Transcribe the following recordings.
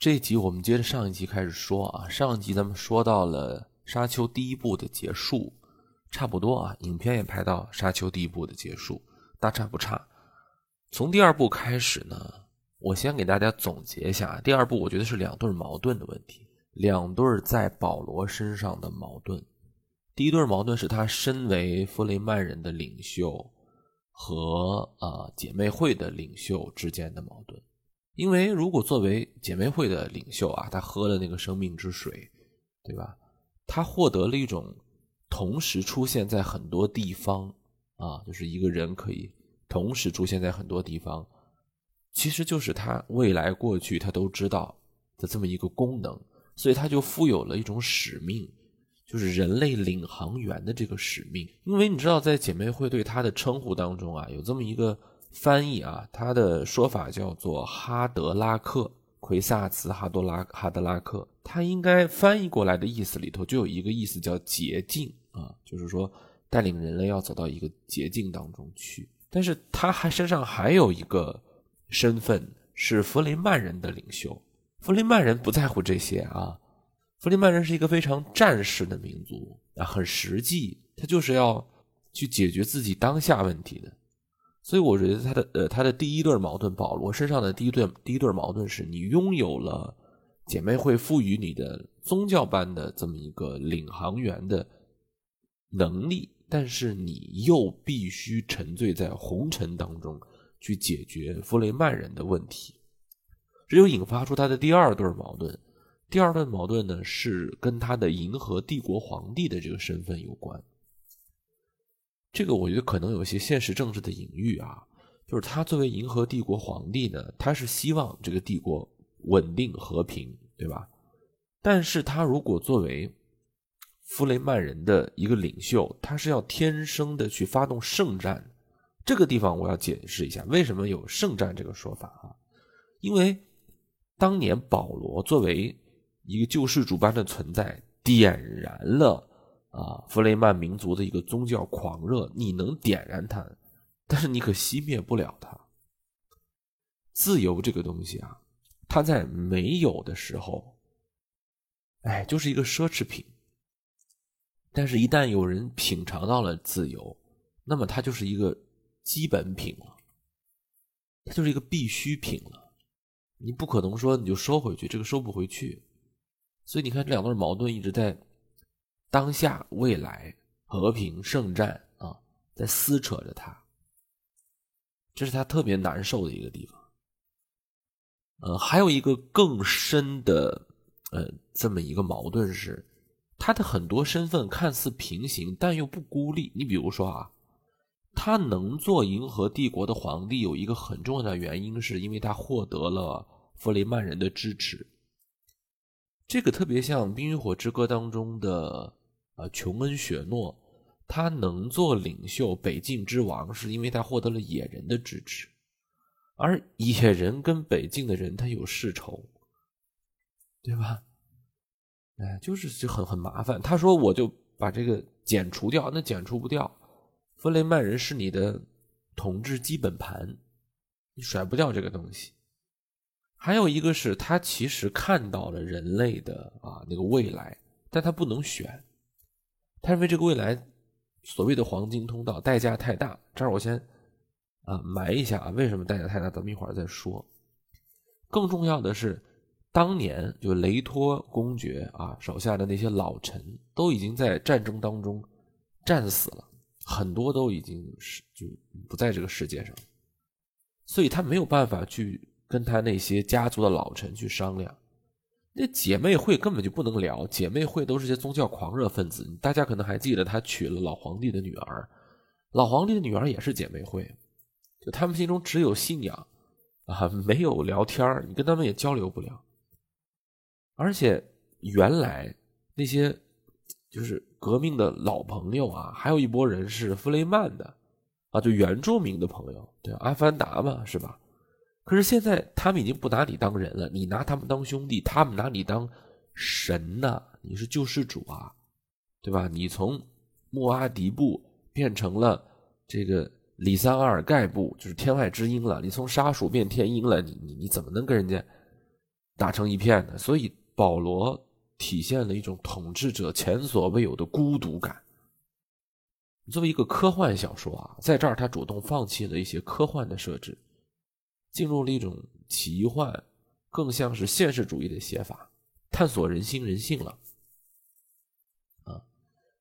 这一集我们接着上一集开始说啊，上一集咱们说到了沙丘第一部的结束，差不多啊，影片也拍到沙丘第一部的结束，大差不差。从第二部开始呢，我先给大家总结一下，第二部我觉得是两对矛盾的问题，两对在保罗身上的矛盾。第一对矛盾是他身为弗雷曼人的领袖和啊姐妹会的领袖之间的矛盾。因为如果作为姐妹会的领袖啊，他喝了那个生命之水，对吧？他获得了一种同时出现在很多地方啊，就是一个人可以同时出现在很多地方，其实就是他未来过去他都知道的这么一个功能，所以他就富有了一种使命，就是人类领航员的这个使命。因为你知道，在姐妹会对他的称呼当中啊，有这么一个。翻译啊，他的说法叫做哈德拉克奎萨茨哈多拉哈德拉克，他应该翻译过来的意思里头就有一个意思叫捷径啊，就是说带领人类要走到一个捷径当中去。但是他还身上还有一个身份是弗雷曼人的领袖，弗雷曼人不在乎这些啊，弗雷曼人是一个非常战士的民族啊，很实际，他就是要去解决自己当下问题的。所以我觉得他的呃他的第一对矛盾，保罗身上的第一对第一对矛盾是你拥有了姐妹会赋予你的宗教般的这么一个领航员的能力，但是你又必须沉醉在红尘当中去解决弗雷曼人的问题，这就引发出他的第二对矛盾。第二对矛盾呢是跟他的银河帝国皇帝的这个身份有关。这个我觉得可能有些现实政治的隐喻啊，就是他作为银河帝国皇帝呢，他是希望这个帝国稳定和平，对吧？但是他如果作为弗雷曼人的一个领袖，他是要天生的去发动圣战。这个地方我要解释一下，为什么有圣战这个说法啊？因为当年保罗作为一个救世主般的存在，点燃了。啊，弗雷曼民族的一个宗教狂热，你能点燃它，但是你可熄灭不了它。自由这个东西啊，它在没有的时候，哎，就是一个奢侈品；但是，一旦有人品尝到了自由，那么它就是一个基本品了，它就是一个必需品了。你不可能说你就收回去，这个收不回去。所以你看，这两段矛盾一直在。当下、未来、和平、圣战啊，在撕扯着他，这是他特别难受的一个地方。呃，还有一个更深的呃这么一个矛盾是，他的很多身份看似平行，但又不孤立。你比如说啊，他能做银河帝国的皇帝，有一个很重要的原因，是因为他获得了弗雷曼人的支持。这个特别像《冰与火之歌》当中的。啊，琼恩·雪诺，他能做领袖、北境之王，是因为他获得了野人的支持，而野人跟北境的人他有世仇，对吧？哎，就是就很很麻烦。他说我就把这个剪除掉，那剪除不掉。弗雷曼人是你的统治基本盘，你甩不掉这个东西。还有一个是他其实看到了人类的啊那个未来，但他不能选。他认为这个未来所谓的黄金通道代价太大，这儿我先啊埋一下啊，为什么代价太大？咱们一会儿再说。更重要的是，当年就雷托公爵啊手下的那些老臣都已经在战争当中战死了，很多都已经是就不在这个世界上，所以他没有办法去跟他那些家族的老臣去商量。那姐妹会根本就不能聊，姐妹会都是些宗教狂热分子。大家可能还记得，他娶了老皇帝的女儿，老皇帝的女儿也是姐妹会，就他们心中只有信仰啊，没有聊天你跟他们也交流不了。而且原来那些就是革命的老朋友啊，还有一波人是弗雷曼的啊，就原住民的朋友，对阿凡达嘛，是吧？可是现在他们已经不拿你当人了，你拿他们当兄弟，他们拿你当神呐！你是救世主啊，对吧？你从莫阿迪布变成了这个里桑阿尔盖布，就是天外之音了。你从沙鼠变天鹰了，你你你怎么能跟人家打成一片呢。所以保罗体现了一种统治者前所未有的孤独感。作为一个科幻小说啊，在这儿他主动放弃了一些科幻的设置，进入了一种奇幻，更像是现实主义的写法，探索人心人性了。啊，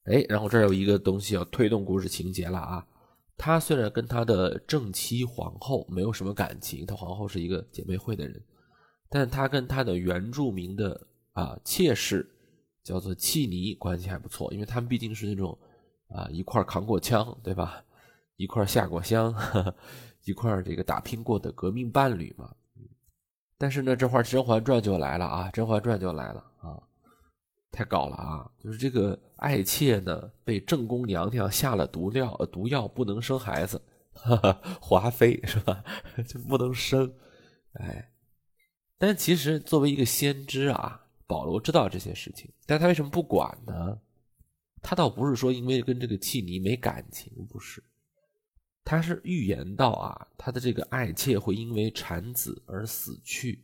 哎，然后这儿有一个东西要推动故事情节了啊。他虽然跟他的正妻皇后没有什么感情，他皇后是一个姐妹会的人，但他跟他的原住民的啊妾室叫做契尼关系还不错，因为他们毕竟是那种。啊，一块扛过枪，对吧？一块下过乡，一块这个打拼过的革命伴侣嘛。但是呢，这块《甄嬛传》就来了啊，《甄嬛传》就来了啊，太搞了啊！就是这个爱妾呢，被正宫娘娘下了毒药，毒药不能生孩子，哈哈华妃是吧？就不能生。哎，但其实作为一个先知啊，保罗知道这些事情，但他为什么不管呢？他倒不是说因为跟这个契尼没感情，不是，他是预言到啊，他的这个爱妾会因为产子而死去，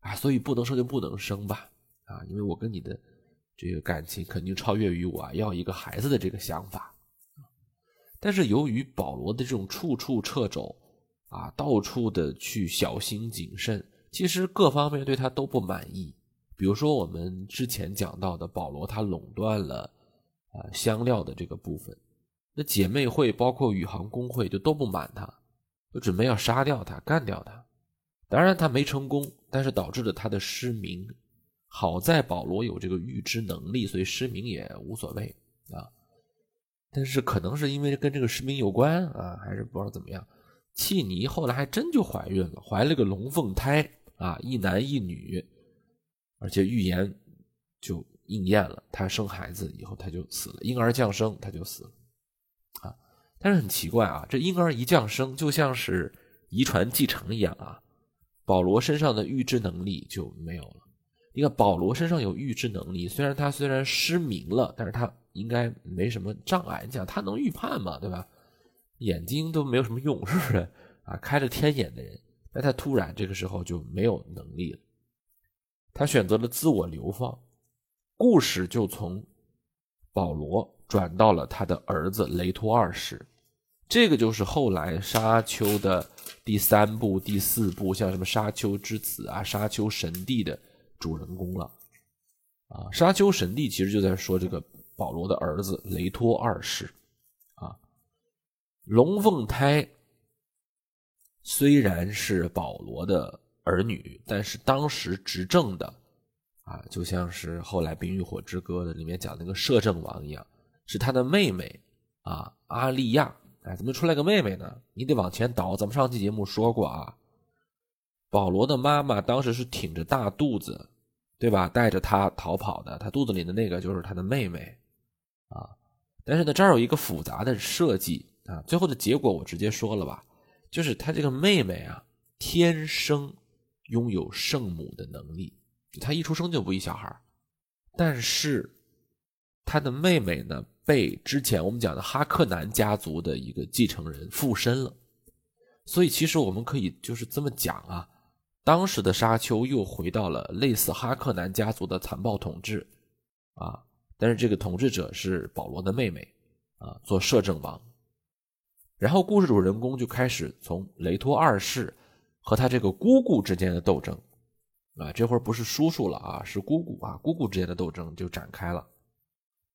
啊，所以不能生就不能生吧，啊，因为我跟你的这个感情肯定超越于我要一个孩子的这个想法，但是由于保罗的这种处处掣肘，啊，到处的去小心谨慎，其实各方面对他都不满意，比如说我们之前讲到的保罗，他垄断了。啊，香料的这个部分，那姐妹会包括宇航工会就都不满他，就准备要杀掉他，干掉他。当然他没成功，但是导致了他的失明。好在保罗有这个预知能力，所以失明也无所谓啊。但是可能是因为跟这个失明有关啊，还是不知道怎么样。契尼后来还真就怀孕了，怀了个龙凤胎啊，一男一女，而且预言就。应验了，她生孩子以后她就死了，婴儿降生她就死了，但是很奇怪啊，这婴儿一降生就像是遗传继承一样啊，保罗身上的预知能力就没有了。你看保罗身上有预知能力，虽然他虽然失明了，但是他应该没什么障碍。你想他能预判嘛，对吧？眼睛都没有什么用，是不是啊？开着天眼的人，那他突然这个时候就没有能力了，他选择了自我流放。故事就从保罗转到了他的儿子雷托二世，这个就是后来沙丘的第三部、第四部，像什么沙丘之子啊、沙丘神帝的主人公了。啊，沙丘神帝其实就在说这个保罗的儿子雷托二世。啊，龙凤胎虽然是保罗的儿女，但是当时执政的。啊，就像是后来《冰与火之歌》的里面讲那个摄政王一样，是他的妹妹啊，阿利亚。哎，怎么出来个妹妹呢？你得往前倒。咱们上期节目说过啊，保罗的妈妈当时是挺着大肚子，对吧？带着他逃跑的，他肚子里的那个就是他的妹妹啊。但是呢，这儿有一个复杂的设计啊，最后的结果我直接说了吧，就是他这个妹妹啊，天生拥有圣母的能力。他一出生就不一小孩但是他的妹妹呢，被之前我们讲的哈克南家族的一个继承人附身了，所以其实我们可以就是这么讲啊，当时的沙丘又回到了类似哈克南家族的残暴统治啊，但是这个统治者是保罗的妹妹啊，做摄政王，然后故事主人公就开始从雷托二世和他这个姑姑之间的斗争。啊，这会儿不是叔叔了啊，是姑姑啊，姑姑之间的斗争就展开了。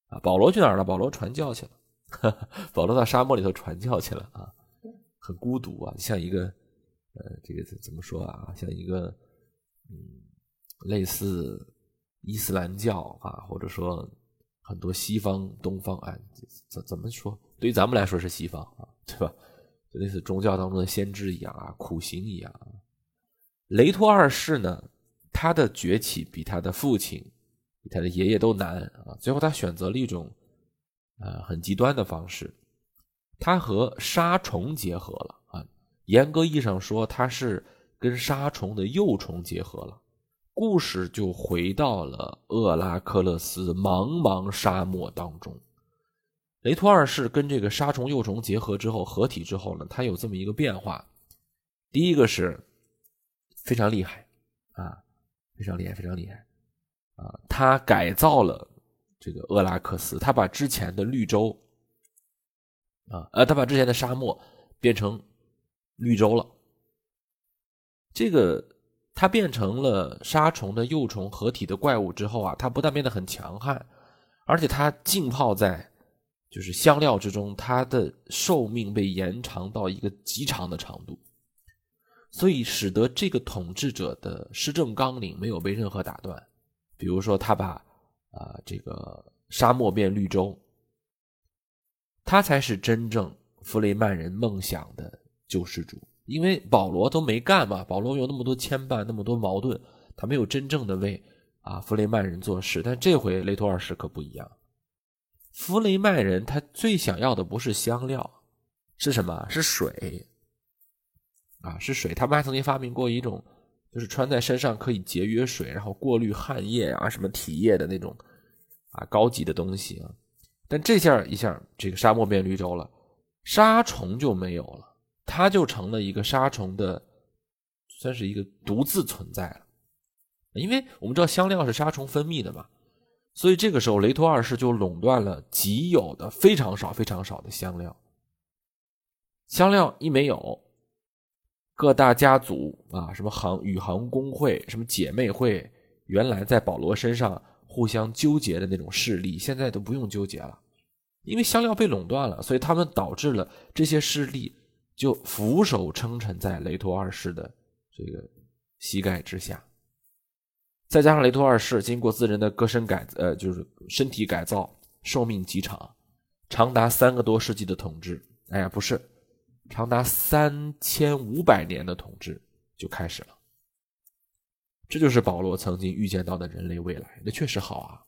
啊，保罗去哪儿了？保罗传教去了。保罗到沙漠里头传教去了啊，很孤独啊，像一个呃，这个怎么说啊？像一个嗯，类似伊斯兰教啊，或者说很多西方、东方啊，怎怎么说？对于咱们来说是西方啊，对吧？就类似宗教当中的先知一样啊，苦行一样。雷托二世呢？他的崛起比他的父亲、他的爷爷都难啊！最后他选择了一种，呃，很极端的方式，他和沙虫结合了啊。严格意义上说，他是跟沙虫的幼虫结合了。故事就回到了厄拉克勒斯茫茫沙漠当中。雷托二世跟这个沙虫幼虫结合之后，合体之后呢，他有这么一个变化：第一个是非常厉害啊。非常厉害，非常厉害啊！他改造了这个厄拉克斯，他把之前的绿洲啊，呃，他把之前的沙漠变成绿洲了。这个它变成了沙虫的幼虫合体的怪物之后啊，它不但变得很强悍，而且它浸泡在就是香料之中，它的寿命被延长到一个极长的长度，所以使得这个统治者的施政纲领没有被任何打断。比如说，他把啊这个沙漠变绿洲，他才是真正弗雷曼人梦想的救世主。因为保罗都没干嘛，保罗有那么多牵绊，那么多矛盾，他没有真正的为啊弗雷曼人做事。但这回雷托二世可不一样，弗雷曼人他最想要的不是香料，是什么？是水啊，是水。他们还曾经发明过一种，就是穿在身上可以节约水，然后过滤汗液啊什么体液的那种啊高级的东西啊。但这下一下，这个沙漠变绿洲了，沙虫就没有了。它就成了一个沙虫的，算是一个独自存在了，因为我们知道香料是沙虫分泌的嘛，所以这个时候雷托二世就垄断了极有的非常少非常少的香料。香料一没有，各大家族啊，什么航宇航工会、什么姐妹会，原来在保罗身上互相纠结的那种势力，现在都不用纠结了，因为香料被垄断了，所以他们导致了这些势力。就俯首称臣在雷托二世的这个膝盖之下，再加上雷托二世经过自人的割身改呃，就是身体改造，寿命极长，长达三个多世纪的统治。哎呀，不是，长达三千五百年的统治就开始了。这就是保罗曾经预见到的人类未来。那确实好啊，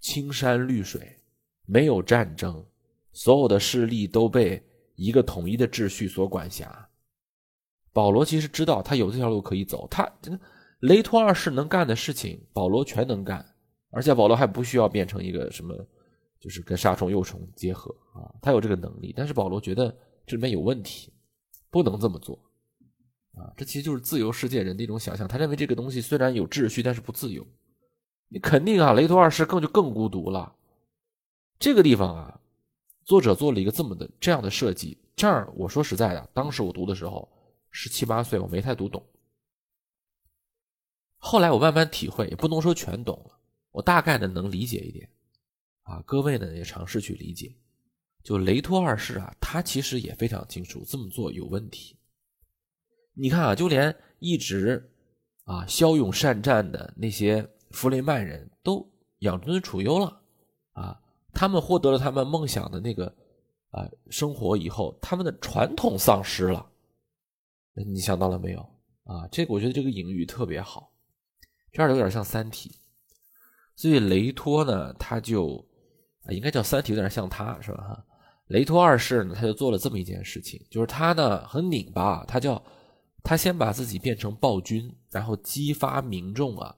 青山绿水，没有战争，所有的势力都被。一个统一的秩序所管辖，保罗其实知道他有这条路可以走。他雷托二世能干的事情，保罗全能干，而且保罗还不需要变成一个什么，就是跟杀虫幼虫结合啊，他有这个能力。但是保罗觉得这里面有问题，不能这么做啊。这其实就是自由世界人的一种想象。他认为这个东西虽然有秩序，但是不自由。你肯定啊，雷托二世更就更孤独了。这个地方啊。作者做了一个这么的这样的设计，这儿我说实在的，当时我读的时候十七八岁，我没太读懂。后来我慢慢体会，也不能说全懂了，我大概的能理解一点。啊，各位呢也尝试去理解。就雷托二世啊，他其实也非常清楚这么做有问题。你看啊，就连一直啊骁勇善战的那些弗雷曼人都养尊处优了啊。他们获得了他们梦想的那个啊生活以后，他们的传统丧失了。你想到了没有啊？这个我觉得这个隐喻特别好，这儿有点像《三体》，所以雷托呢，他就啊应该叫《三体》，有点像他是吧？哈雷托二世呢，他就做了这么一件事情，就是他呢很拧巴，他叫他先把自己变成暴君，然后激发民众啊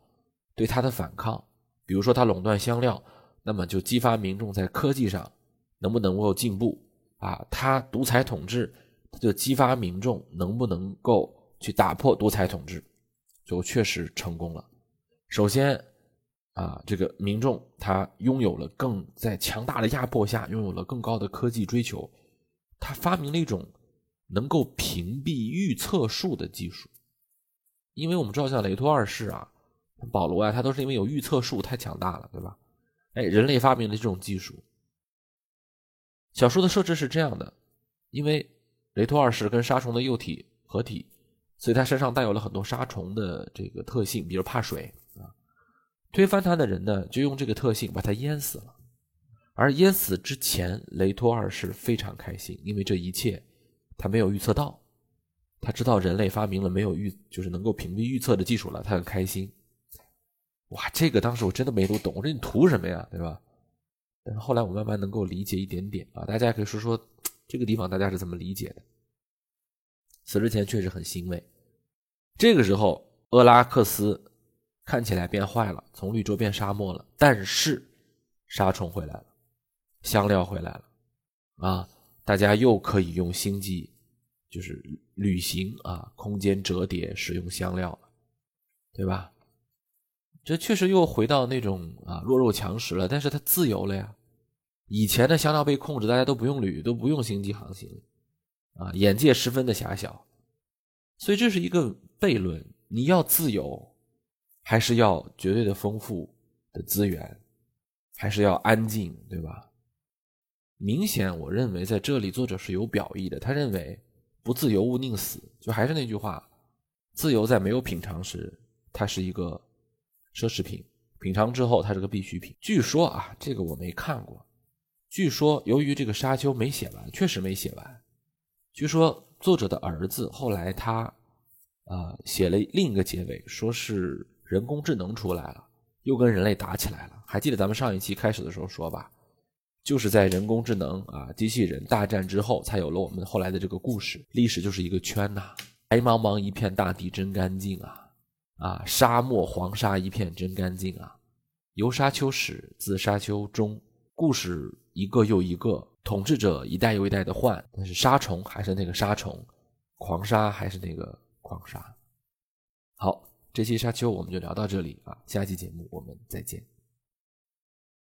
对他的反抗，比如说他垄断香料。那么就激发民众在科技上能不能够进步啊？他独裁统治，他就激发民众能不能够去打破独裁统治，就确实成功了。首先啊，这个民众他拥有了更在强大的压迫下拥有了更高的科技追求，他发明了一种能够屏蔽预测术的技术。因为我们知道像雷托二世啊、保罗啊，他都是因为有预测术太强大了，对吧？哎，人类发明的这种技术。小说的设置是这样的：因为雷托二世跟沙虫的幼体合体，所以他身上带有了很多沙虫的这个特性，比如怕水。推翻他的人呢，就用这个特性把他淹死了。而淹死之前，雷托二世非常开心，因为这一切他没有预测到。他知道人类发明了没有预，就是能够屏蔽预测的技术了，他很开心。哇，这个当时我真的没读懂，我说你图什么呀，对吧？但是后来我慢慢能够理解一点点啊，大家可以说说这个地方大家是怎么理解的。死之前确实很欣慰。这个时候，厄拉克斯看起来变坏了，从绿洲变沙漠了，但是沙虫回来了，香料回来了，啊，大家又可以用星际就是旅行啊，空间折叠使用香料了，对吧？这确实又回到那种啊弱肉强食了，但是它自由了呀。以前的香料被控制，大家都不用铝，都不用星际航行，啊，眼界十分的狭小，所以这是一个悖论。你要自由，还是要绝对的丰富的资源，还是要安静，对吧？明显，我认为在这里作者是有表意的。他认为不自由勿宁死，就还是那句话，自由在没有品尝时，它是一个奢侈品；品尝之后，它是个必需品。据说啊，这个我没看过。据说，由于这个《沙丘》没写完，确实没写完。据说作者的儿子后来他，呃，写了另一个结尾，说是人工智能出来了，又跟人类打起来了。还记得咱们上一期开始的时候说吧，就是在人工智能啊、机器人大战之后，才有了我们后来的这个故事。历史就是一个圈呐，白茫茫一片大地真干净啊，啊，沙漠黄沙一片真干净啊。由沙丘始，自沙丘终。故事一个又一个，统治者一代又一代的换，但是沙虫还是那个沙虫，狂沙还是那个狂沙。好，这期沙丘我们就聊到这里啊，下期节目我们再见。